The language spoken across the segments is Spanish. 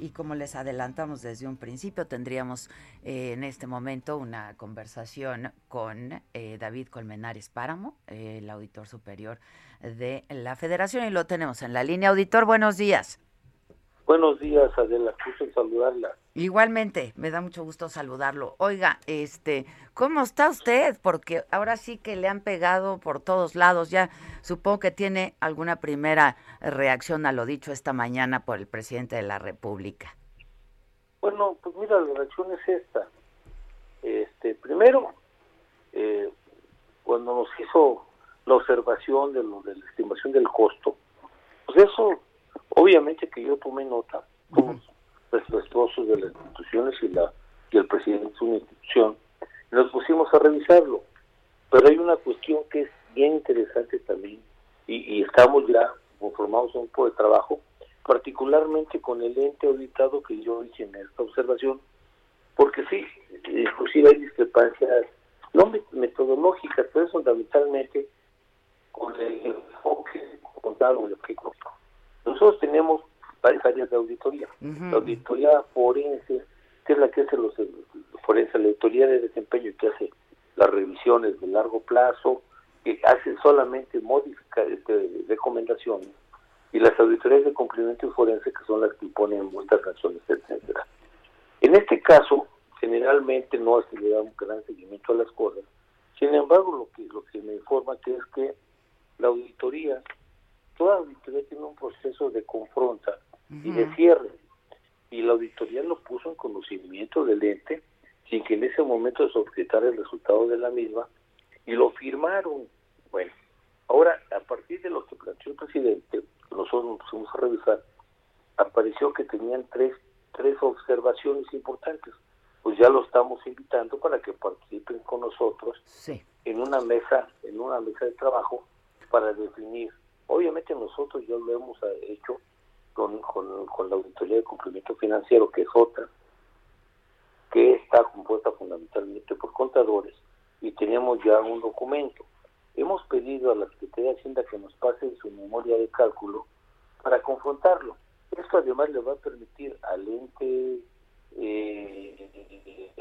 Y como les adelantamos desde un principio, tendríamos eh, en este momento una conversación con eh, David Colmenares Páramo, el auditor superior de la Federación, y lo tenemos en la línea. Auditor, buenos días. Buenos días, Adela, gusto en saludarla. Igualmente, me da mucho gusto saludarlo. Oiga, este, ¿cómo está usted? Porque ahora sí que le han pegado por todos lados. Ya supongo que tiene alguna primera reacción a lo dicho esta mañana por el presidente de la República. Bueno, pues mira, la reacción es esta. Este, primero, eh, cuando nos hizo la observación de lo de la estimación del costo, pues eso, obviamente que yo tomé nota, somos respetuosos de las instituciones y la y el presidente de una institución, y nos pusimos a revisarlo. Pero hay una cuestión que es bien interesante también, y, y estamos ya conformados un poco de trabajo, particularmente con el ente auditado que yo hice en esta observación, porque sí, inclusive hay discrepancias no metodológicas, pero es fundamentalmente con el enfoque contado, el económico. Nosotros tenemos varias áreas de auditoría. La auditoría forense, que es la que hace los forense, la auditoría de desempeño que hace las revisiones de largo plazo, que hace solamente modificar este, recomendaciones, y las auditorías de cumplimiento y forense que son las que imponen muchas sanciones, etcétera. En este caso, generalmente no se le da un gran seguimiento a las cosas. Sin embargo, lo que lo que me informa que es que la auditoría, toda auditoría tiene un proceso de confronta y de cierre. Y la auditoría lo puso en conocimiento del ente sin que en ese momento se objetara el resultado de la misma y lo firmaron. Bueno, ahora a partir de lo que planteó el presidente, nosotros nos pusimos a revisar, apareció que tenían tres, tres observaciones importantes. Pues ya lo estamos invitando para que participen con nosotros en una mesa, en una mesa de trabajo para definir. Obviamente nosotros ya lo hemos hecho con, con, con la Auditoría de Cumplimiento Financiero, que es otra, que está compuesta fundamentalmente por contadores, y tenemos ya un documento. Hemos pedido a la Secretaría de Hacienda que nos pase su memoria de cálculo para confrontarlo. Esto además le va a permitir al ente eh,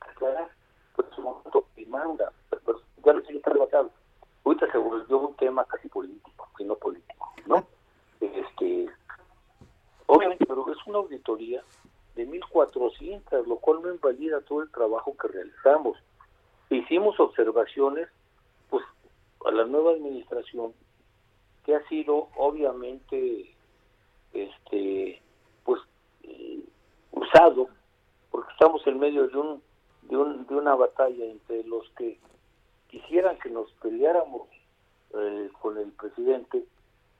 aclarar pues su momento y manda, pues, ya lo está relatado. Ahorita se volvió un tema casi político, y no político, ¿no? Este, obviamente, pero es una auditoría de 1.400, lo cual no invalida todo el trabajo que realizamos. Hicimos observaciones pues a la nueva administración que ha sido obviamente este pues eh, usado porque estamos en medio de un, de un de una batalla entre los que quisieran que nos peleáramos eh, con el presidente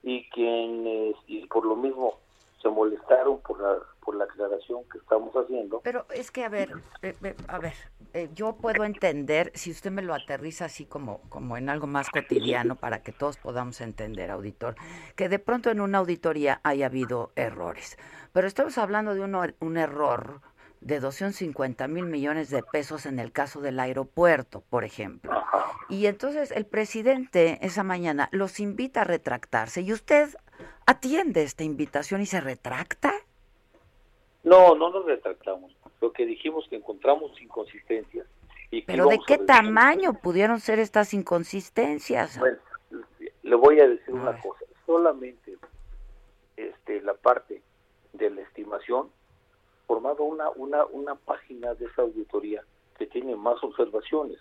y quienes y por lo mismo se molestaron por la por la aclaración que estamos haciendo. Pero es que a ver, eh, a ver, eh, yo puedo entender si usted me lo aterriza así como como en algo más cotidiano para que todos podamos entender, auditor, que de pronto en una auditoría haya habido errores, pero estamos hablando de un, un error de 250 mil millones de pesos en el caso del aeropuerto, por ejemplo. Y entonces el presidente esa mañana los invita a retractarse y usted atiende esta invitación y se retracta. No, no nos retractamos. Lo que dijimos que encontramos inconsistencias. Y Pero ¿de qué tamaño pudieron ser estas inconsistencias? Bueno, le voy a decir una cosa. Solamente este, la parte de la estimación formado una, una, una página de esa auditoría que tiene más observaciones.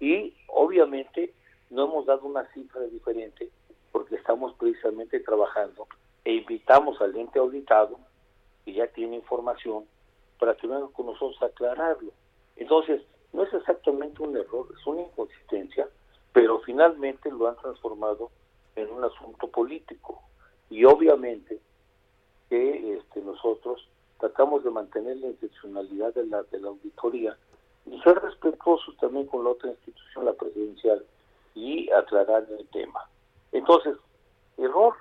Y obviamente no hemos dado una cifra diferente porque estamos precisamente trabajando e invitamos al ente auditado, que ya tiene información, para que venga con nosotros a aclararlo. Entonces, no es exactamente un error, es una inconsistencia, pero finalmente lo han transformado en un asunto político. Y obviamente que este, nosotros tratamos de mantener la institucionalidad de la, de la auditoría y ser respetuosos también con la otra institución, la presidencial, y aclarar el tema. Entonces, error,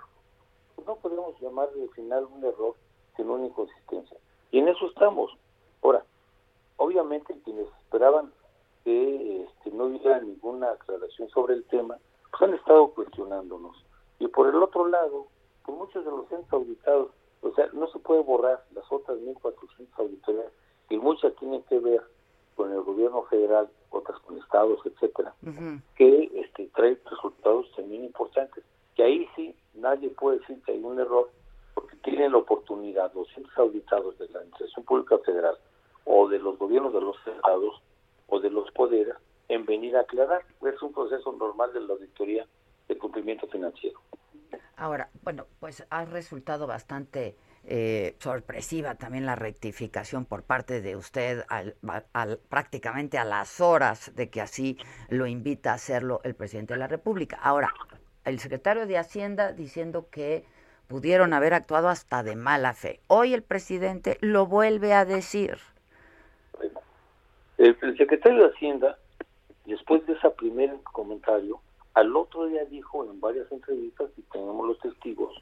no podemos llamar al final un error, sino una inconsistencia. Y en eso estamos. Ahora, obviamente quienes esperaban que este, no hubiera ninguna aclaración sobre el tema, pues han estado cuestionándonos. Y por el otro lado, pues muchos de los centros auditados, o sea, no se puede borrar las otras 1.400 auditorías, y muchas tienen que ver con el gobierno federal, otras con estados, etcétera, que este, trae resultados también importantes. Que ahí sí nadie puede decir que hay un error, tienen la oportunidad los centros auditados de la Administración Pública Federal o de los gobiernos de los estados o de los poderes en venir a aclarar. Es un proceso normal de la auditoría de cumplimiento financiero. Ahora, bueno, pues ha resultado bastante eh, sorpresiva también la rectificación por parte de usted al, prácticamente a las horas de que así lo invita a hacerlo el presidente de la República. Ahora, el secretario de Hacienda diciendo que pudieron haber actuado hasta de mala fe. Hoy el presidente lo vuelve a decir. el, el secretario de Hacienda, después de ese primer comentario, al otro día dijo en varias entrevistas, y tenemos los testigos,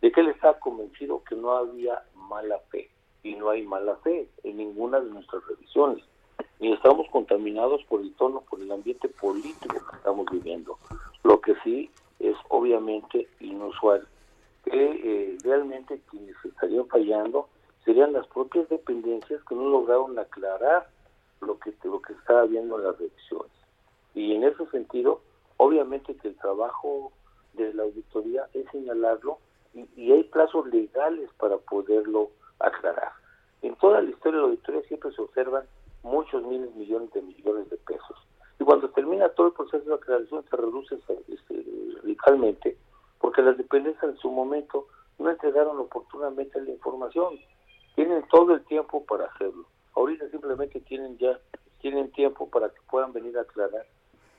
de que él está convencido que no había mala fe y no hay mala fe en ninguna de nuestras revisiones ni estamos contaminados por el tono, por el ambiente político que estamos viviendo. Lo que sí es obviamente inusual que eh, realmente quienes estarían fallando serían las propias dependencias que no lograron aclarar lo que lo que estaba viendo en las revisiones. Y en ese sentido, obviamente que el trabajo de la auditoría es señalarlo y, hay plazos legales para poderlo aclarar. En toda la historia de la auditoría siempre se observan muchos miles, millones de millones de pesos. Y cuando termina todo el proceso de aclaración se reduce este, radicalmente porque las dependencias en su momento no entregaron oportunamente la información. Tienen todo el tiempo para hacerlo. Ahorita simplemente tienen ya tienen tiempo para que puedan venir a aclarar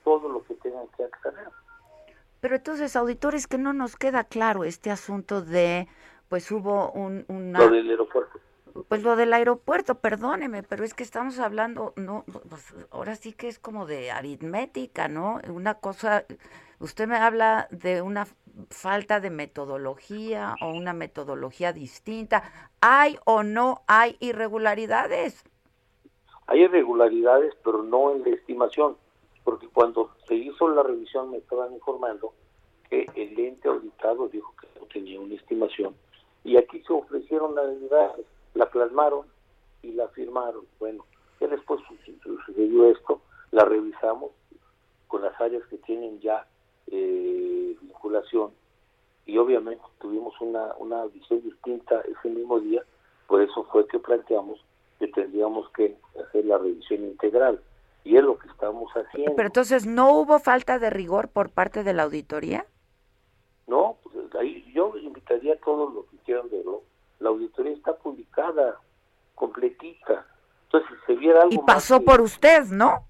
todo lo que tengan que aclarar. Pero entonces, auditores, que no nos queda claro este asunto de, pues hubo un... Una... Lo del aeropuerto. Pues lo del aeropuerto, perdóneme, pero es que estamos hablando, no, pues ahora sí que es como de aritmética, ¿no? Una cosa, usted me habla de una falta de metodología o una metodología distinta. ¿Hay o no hay irregularidades? Hay irregularidades, pero no en la estimación porque cuando se hizo la revisión me estaban informando que el ente auditado dijo que no tenía una estimación y aquí se ofrecieron las unidades, la plasmaron y la firmaron. Bueno, ya después sucedió esto, la revisamos con las áreas que tienen ya eh, vinculación y obviamente tuvimos una, una visión distinta ese mismo día, por eso fue que planteamos que tendríamos que hacer la revisión integral y es lo que estamos haciendo. Pero entonces, ¿no hubo falta de rigor por parte de la auditoría? No, pues ahí yo invitaría a todos los que quieran verlo. La auditoría está publicada, completita. Entonces, si se viera algo Y pasó por usted, ¿no?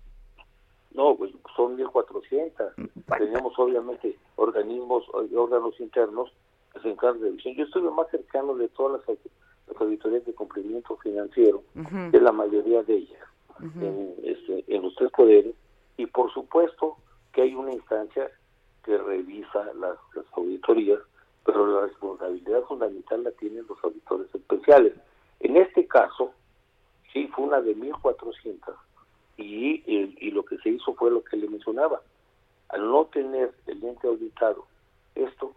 No, pues son 1.400. Tenemos obviamente organismos, órganos internos que se encargan de revisión. Yo estuve más cercano de todas las, auditorías de cumplimiento financiero, de la mayoría de ellas en, este, en los tres poderes y por supuesto que hay una instancia que revisa las, auditorías, pero la responsabilidad fundamental la tienen los auditores especiales. En este caso, sí, fue una de 1.400 y, y lo que se hizo fue lo que le mencionaba. Al no tener el ente auditado esto,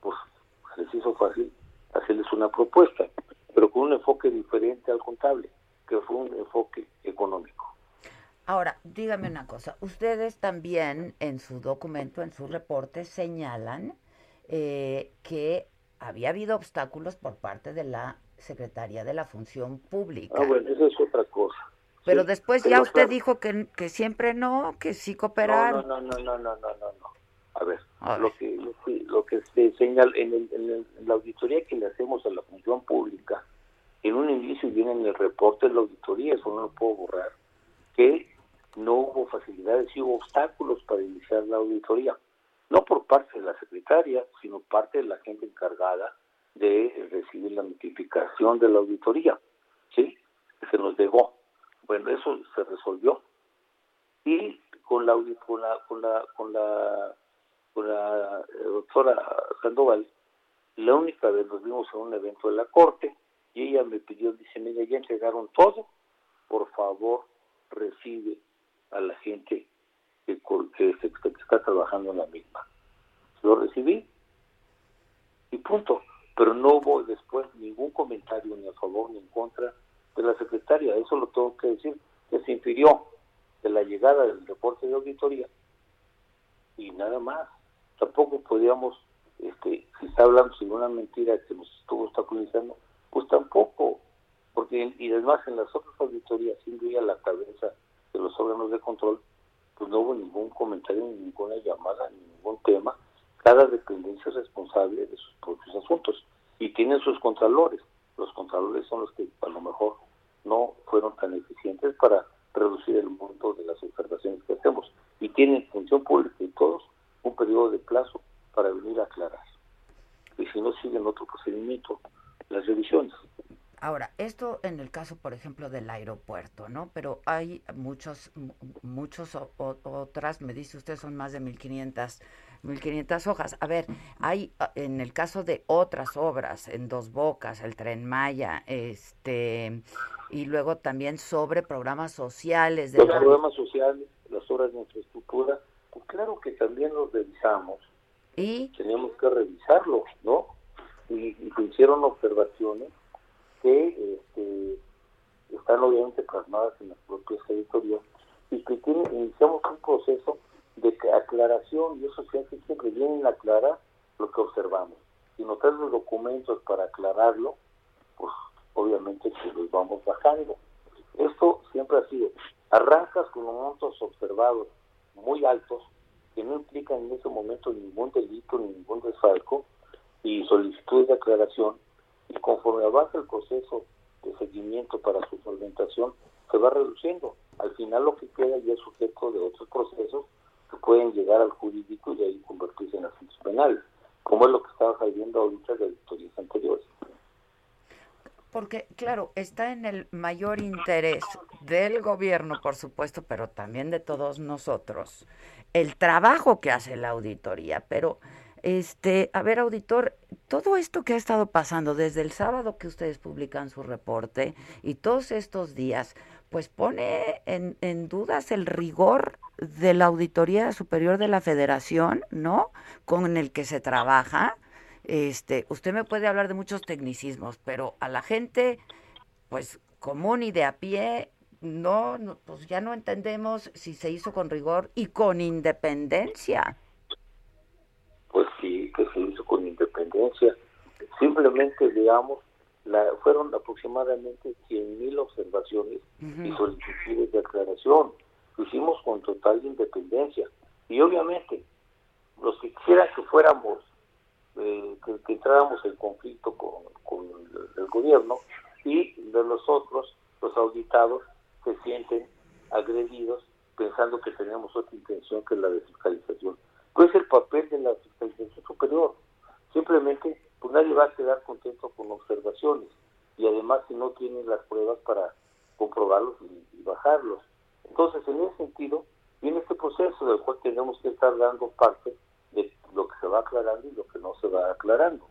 pues les hizo fácil hacerles una propuesta, pero con un enfoque diferente al contable que fue un enfoque económico. Ahora, dígame una cosa, ustedes también en su documento, en su reporte, señalan eh, que había habido obstáculos por parte de la Secretaría de la Función Pública. Ah, bueno, eso es otra cosa. Pero después ya usted dijo que, que siempre no, que sí cooperaron. No, no, no, no, no, no, no. A ver, Lo, que, lo, que, se señala en, en la auditoría que le hacemos a la función pública, en un inicio viene en el reporte de la auditoría, eso no lo puedo borrar, que no hubo facilidades y hubo obstáculos para iniciar la auditoría, no por parte de la secretaria, sino parte de la gente encargada de recibir la notificación de la auditoría, ¿sí? Se nos llegó. Bueno, eso se resolvió y con la con la con la con la, con la eh, doctora Sandoval, la única vez nos vimos en un evento de la corte y ella me pidió, dice, mira, ya entregaron todo, por favor recibe a la gente que, que, que está trabajando en la misma. Lo recibí y punto. Pero no hubo después ningún comentario ni a favor ni en contra de la secretaria. Eso lo tengo que decir, que se infirió de la llegada del reporte de auditoría y nada más. Tampoco podíamos, este, si está hablando de una mentira que nos estuvo obstaculizando, pues tampoco, porque y además en las otras auditorías, sin a la cabeza de los órganos de control, pues no hubo ningún comentario, ni ninguna llamada, ni ningún tema. Cada dependencia es responsable de sus propios asuntos y tienen sus contralores. Los contralores son los que a lo mejor no fueron tan eficientes para reducir el monto de las observaciones que hacemos y tienen función pública y todos un periodo de plazo para venir a aclarar. Y si no siguen otro procedimiento, las revisiones. Ahora, esto en el caso, por ejemplo, del aeropuerto, ¿no? Pero hay muchos, muchos otras, me dice usted, son más de 1500, 1500 hojas. A ver, hay en el caso de otras obras, en Dos Bocas, el Tren Maya, este, y luego también sobre programas sociales. De los programas sociales, las obras de infraestructura, pues claro que también los revisamos. ¿Y? Teníamos que revisarlos, ¿no? Y, y se hicieron observaciones que este, están obviamente plasmadas en las propias editoriales y que iniciamos un proceso de aclaración y eso se hace siempre a aclarar lo que observamos. Si nos traen los documentos para aclararlo, pues obviamente que los vamos bajando. Esto siempre ha sido, arrancas con montos observados muy altos que no implican en ese momento ningún delito ni ningún desfalco y solicitudes de aclaración y conforme avanza el proceso de seguimiento para su solventación, se va reduciendo. Al final lo que queda ya es sujeto de otros procesos que pueden llegar al jurídico y ahí convertirse en asuntos penales, como es lo que estaba saliendo ahorita de auditorías anteriores. Porque, claro, está en el mayor interés del gobierno, por supuesto, pero también de todos nosotros, el trabajo que hace la auditoría. Pero este, a ver, auditor, todo esto que ha estado pasando desde el sábado que ustedes publican su reporte y todos estos días, pues pone en, dudas el rigor de la Auditoría Superior de la Federación, ¿no? Con el que se trabaja. Este, usted me puede hablar de muchos tecnicismos, pero a la gente, pues común y de a pie, no, no pues ya no entendemos si se hizo con rigor y con independencia pues sí, que se hizo con independencia. Simplemente, digamos, la, fueron aproximadamente 100.000 observaciones y solicitudes de aclaración. Lo hicimos con total independencia. Y obviamente, los que quisieran que fuéramos, eh, que, entráramos en conflicto con, con el, gobierno y de nosotros, los auditados, se sienten agredidos pensando que tenemos otra intención que la de fiscalización ¿Cuál es el papel de la fiscalización superior? Simplemente, pues nadie va a quedar contento con observaciones y además si no tienen las pruebas para comprobarlos y, bajarlos. Entonces, en ese sentido, viene este proceso del cual tenemos que estar dando parte de lo que se va aclarando y lo que no se va aclarando.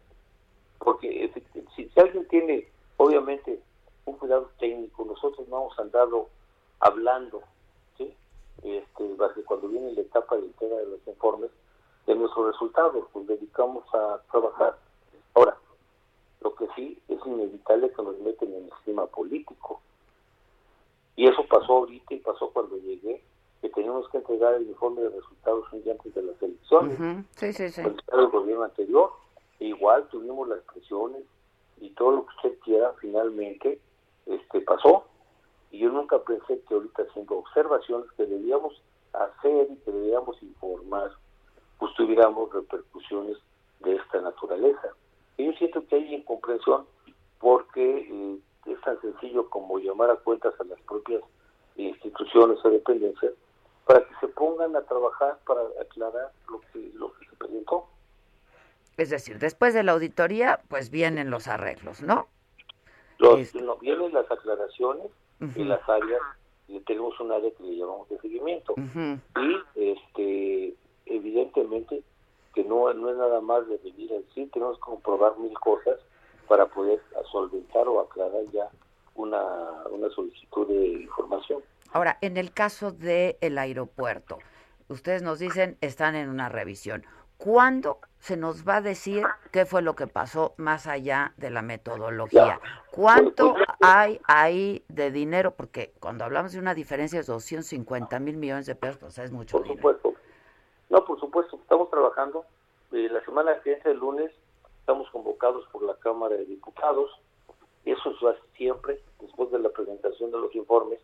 Porque si, si alguien tiene, obviamente, un cuidado técnico, nosotros no hemos andado hablando este, cuando viene la etapa de entrega de los informes, de nuestros resultados, pues dedicamos a trabajar. Ahora, lo que sí es inevitable que nos meten en el esquema político. Y eso pasó ahorita y pasó cuando llegué, que teníamos que entregar el informe de resultados un día antes de las elecciones. Sí, sí, sí. El gobierno anterior, e igual tuvimos las presiones y todo lo que usted quiera, finalmente este pasó y yo nunca pensé que ahorita haciendo observaciones que debíamos hacer y que debíamos informar, pues tuviéramos repercusiones de esta naturaleza. Y yo siento que hay incomprensión porque eh, es tan sencillo como llamar a cuentas a las propias instituciones o dependencias para que se pongan a trabajar para aclarar lo que, lo que se presentó. Es decir, después de la auditoría, pues vienen los arreglos, ¿no? Los, no, vienen las aclaraciones y las áreas, tenemos un área que le llamamos de seguimiento. Y este evidentemente que no, no es nada más de venir a decir, tenemos que comprobar mil cosas para poder solventar o aclarar ya una, una solicitud de información. Ahora, en el caso del el aeropuerto, ustedes nos dicen están en una revisión. ¿Cuándo se nos va a decir qué fue lo que pasó más allá de la metodología? ¿Cuánto hay ahí de dinero? Porque cuando hablamos de una diferencia de 250 mil millones de pesos, pues es mucho por Supuesto. No, por supuesto, estamos trabajando. Eh, la semana que viene, el lunes, estamos convocados por la Cámara de Diputados. Eso es siempre, después de la presentación de los informes,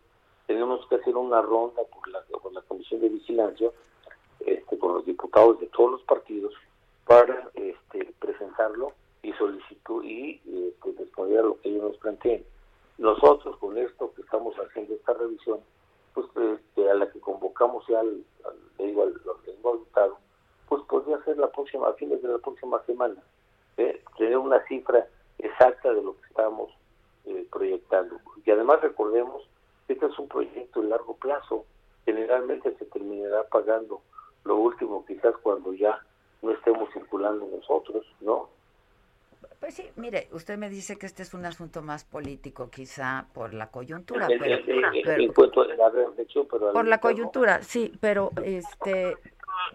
tenemos que hacer una ronda por la, por la Comisión de Vigilancia este, con los diputados de todos los partidos para este, presentarlo y solicitar y este, responder a lo que ellos nos planteen. Nosotros con esto que estamos haciendo esta revisión, pues este, a la que convocamos ya al, al, digo, al, al pues podría ser la próxima, a fines de la próxima semana, ¿eh? tener una cifra exacta de lo que estamos eh, proyectando. Y además recordemos que este es un proyecto de largo plazo, generalmente se terminará pagando lo último quizás cuando ya no estemos circulando nosotros, ¿no? Pues sí, mire, usted me dice que este es un asunto más político, quizá por la coyuntura, pero, por la coyuntura, sí, pero este,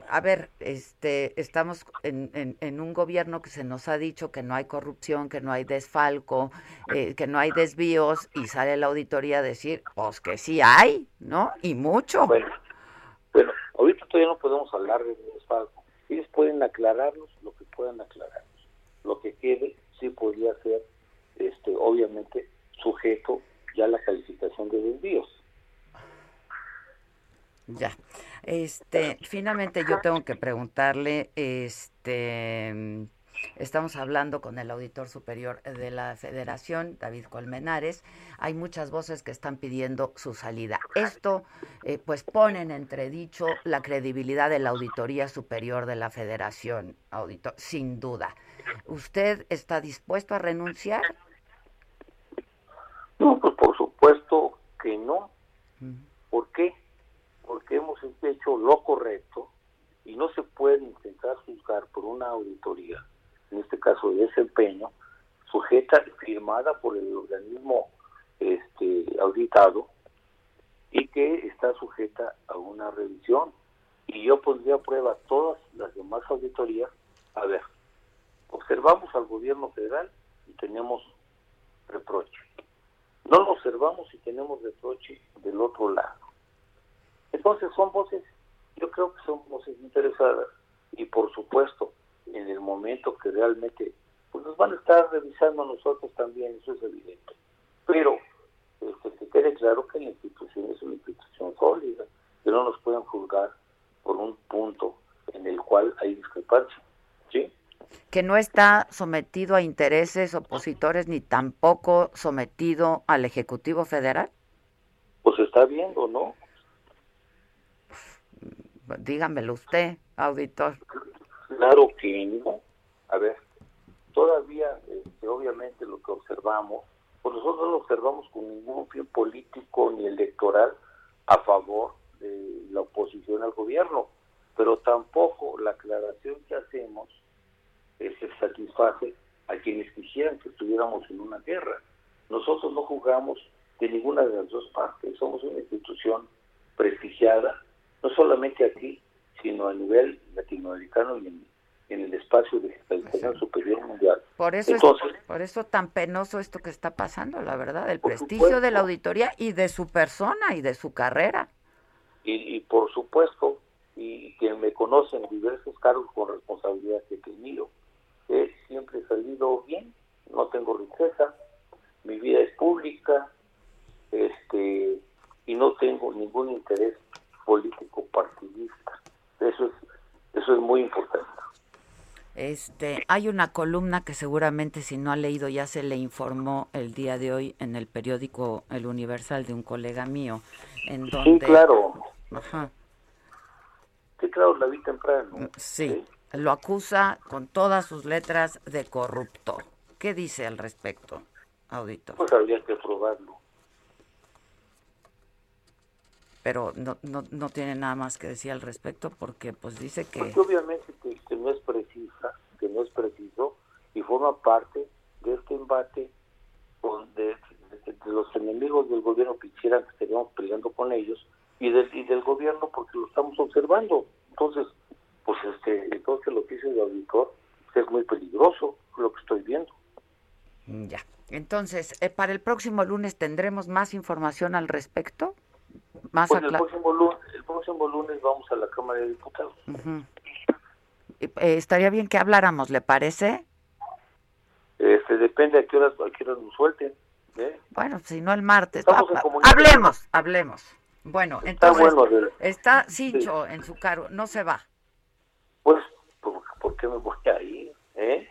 a ver, este, estamos en, en, un gobierno que se nos ha dicho que no hay corrupción, que no hay desfalco, eh, que no hay desvíos, y sale la auditoría a decir, pues que sí hay, ¿no? Y mucho. Bueno, ahorita todavía no podemos hablar de desfalco. Ellos pueden aclararlos lo que puedan aclararlos. Lo que quede sí podría ser, este, obviamente, sujeto ya a la calificación de desvíos. Ya. Este, finalmente yo tengo que preguntarle, este, estamos hablando con el auditor superior de la Federación, David Colmenares. Hay muchas voces que están pidiendo su salida. Esto, eh, pues, pone en entredicho la credibilidad de la auditoría superior de la Federación, auditor, sin duda. ¿Usted está dispuesto a renunciar? No, pues por supuesto que no. ¿Por qué? porque hemos hecho lo correcto y no se puede intentar juzgar por una auditoría, en este caso de desempeño, sujeta, firmada por el organismo este, auditado y que está sujeta a una revisión. Y yo pondría a prueba todas las demás auditorías. A ver, observamos al gobierno federal y tenemos reproche. No lo observamos y tenemos reproche del otro lado. Entonces son voces, yo creo que son voces interesadas y por supuesto en el momento que realmente pues nos van a estar revisando nosotros también, eso es evidente. Pero este, que quede claro que la institución es una institución sólida, que no nos pueden juzgar por un punto en el cual hay discrepancia. ¿sí? Que no está sometido a intereses opositores ni tampoco sometido al Ejecutivo Federal. Pues está viendo, ¿no? Dígamelo usted, auditor. Claro que no. A ver, todavía, este, obviamente, lo que observamos, pues nosotros no observamos con ningún fin político ni electoral a favor de la oposición al gobierno, pero tampoco la aclaración que hacemos se satisface a quienes quisieran que estuviéramos en una guerra. Nosotros no jugamos de ninguna de las dos partes, somos una institución prestigiada no solamente aquí, sino a nivel latinoamericano y en, el espacio de digitalización superior mundial. Por eso, Entonces, es, por eso tan penoso esto que está pasando, la verdad, el prestigio de la auditoría y de su persona y de su carrera. Y, por supuesto, y quien me conoce en diversos cargos con responsabilidad que he tenido, he siempre salido bien, no tengo riqueza, mi vida es pública, este y no tengo ningún interés político partidista. Eso es, eso es muy importante. Este, hay una columna que seguramente si no ha leído ya se le informó el día de hoy en el periódico El Universal de un colega mío, en donde... Sí, claro. Ajá. Sí, claro, la vi temprano. Sí, lo acusa con todas sus letras de corrupto. ¿Qué dice al respecto, auditor? Pues habría que probarlo. Pero no, no, no tiene nada más que decir al respecto porque pues dice que... Porque obviamente que, no es precisa, que no es preciso y forma parte de este embate con, de, los enemigos del gobierno que quisieran que estaríamos peleando con ellos y del, y del gobierno porque lo estamos observando. Entonces, pues este, entonces lo que dice el auditor es muy peligroso lo que estoy viendo. Ya. Entonces, eh, para el próximo lunes tendremos más información al respecto. Más pues el, próximo lunes, el próximo lunes vamos a la Cámara de Diputados. Eh, estaría bien que habláramos, ¿le parece? Este, depende a qué horas, a qué horas nos suelten. ¿eh? Bueno, si no el martes. hablemos, hablemos. Bueno, entonces está, Sincho en su cargo, no se va. Pues, ¿por, qué me voy a ir? ¿Eh?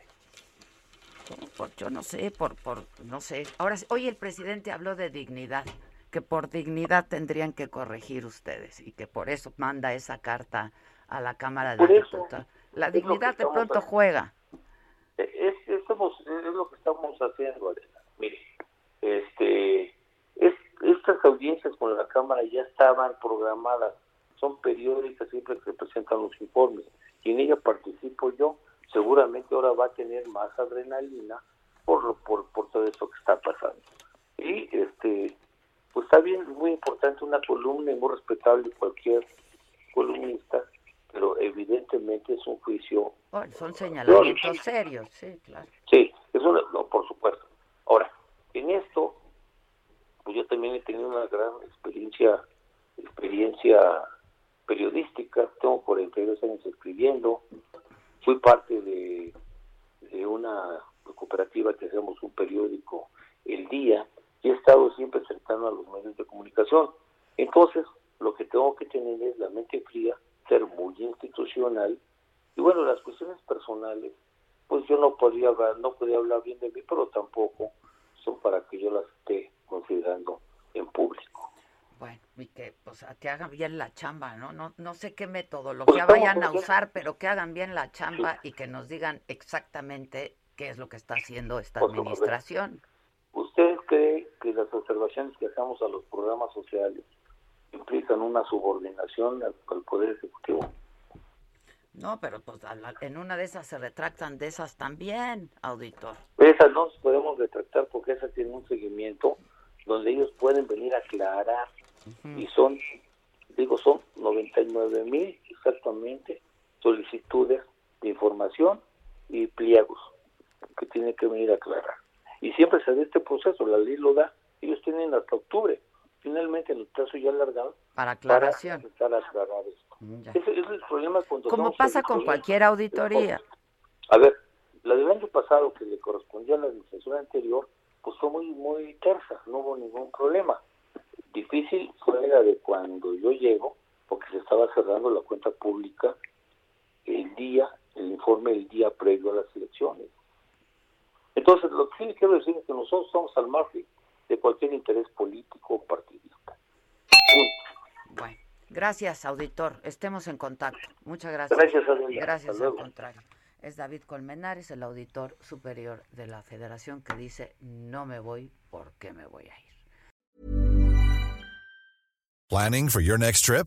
Por, yo no sé, por, por, no sé. Ahora, hoy el presidente habló de dignidad, que por dignidad tendrían que corregir ustedes y que por eso manda esa carta a la Cámara de Diputados. La dignidad de pronto juega. Es, es, lo que estamos haciendo, Mire, este, es, estas audiencias con la Cámara ya estaban programadas, son periódicas, siempre se presentan los informes, y en ella participo yo, seguramente ahora va a tener más adrenalina por, por, por todo eso que está pasando. Y este pues está bien, muy importante una columna y muy respetable cualquier columnista, pero evidentemente es un juicio. son señalamientos serios, sí, claro. Sí, eso no, por supuesto. Ahora, en esto, pues yo también he tenido una gran experiencia, experiencia periodística, tengo 42 años escribiendo, fui parte de, de una cooperativa que hacemos un periódico el día y he estado siempre cercano a los medios de comunicación. Entonces, lo que tengo que tener es la mente fría, ser muy institucional y bueno, las cuestiones personales, pues yo no podía hablar, no podía hablar bien de mí, pero tampoco son para que yo las esté considerando en público. Bueno, y que, pues, que hagan bien la chamba, ¿no? No, no sé qué metodología pues vayan a usar, pero que hagan bien la chamba y que nos digan exactamente qué es lo que está haciendo esta administración. ¿Usted cree que las observaciones que hacemos a los programas sociales implican una subordinación al, Poder Ejecutivo? No, pero pues en una de esas se retractan de esas también, auditor. Esas no podemos retractar porque esas tienen un seguimiento donde ellos pueden venir a aclarar y son, digo, son 99 mil exactamente solicitudes de información y pliegos que tienen que venir a aclarar. Y siempre se da este proceso, la ley lo da, ellos tienen hasta octubre, finalmente el plazo ya alargado para aclaración. Para aclarar esto. Mm, ese, es el problema cuando Como pasa con cualquier auditoría. A ver, la del año pasado que le correspondió a la administración anterior, pues fue muy, muy tersa, no hubo ningún problema. Difícil fue la de cuando yo llego, porque se estaba cerrando la cuenta pública el día, el informe el día previo a las elecciones. Entonces, lo que sí quiero decir es que nosotros somos al margen de cualquier interés político o partidista. Bueno, gracias, auditor. Estemos en contacto. Muchas gracias. Gracias, Gracias, al contrario. Es David Colmenares, el auditor superior de la federación, que dice, no me voy, ¿por qué me voy a ir? Planning for your next trip?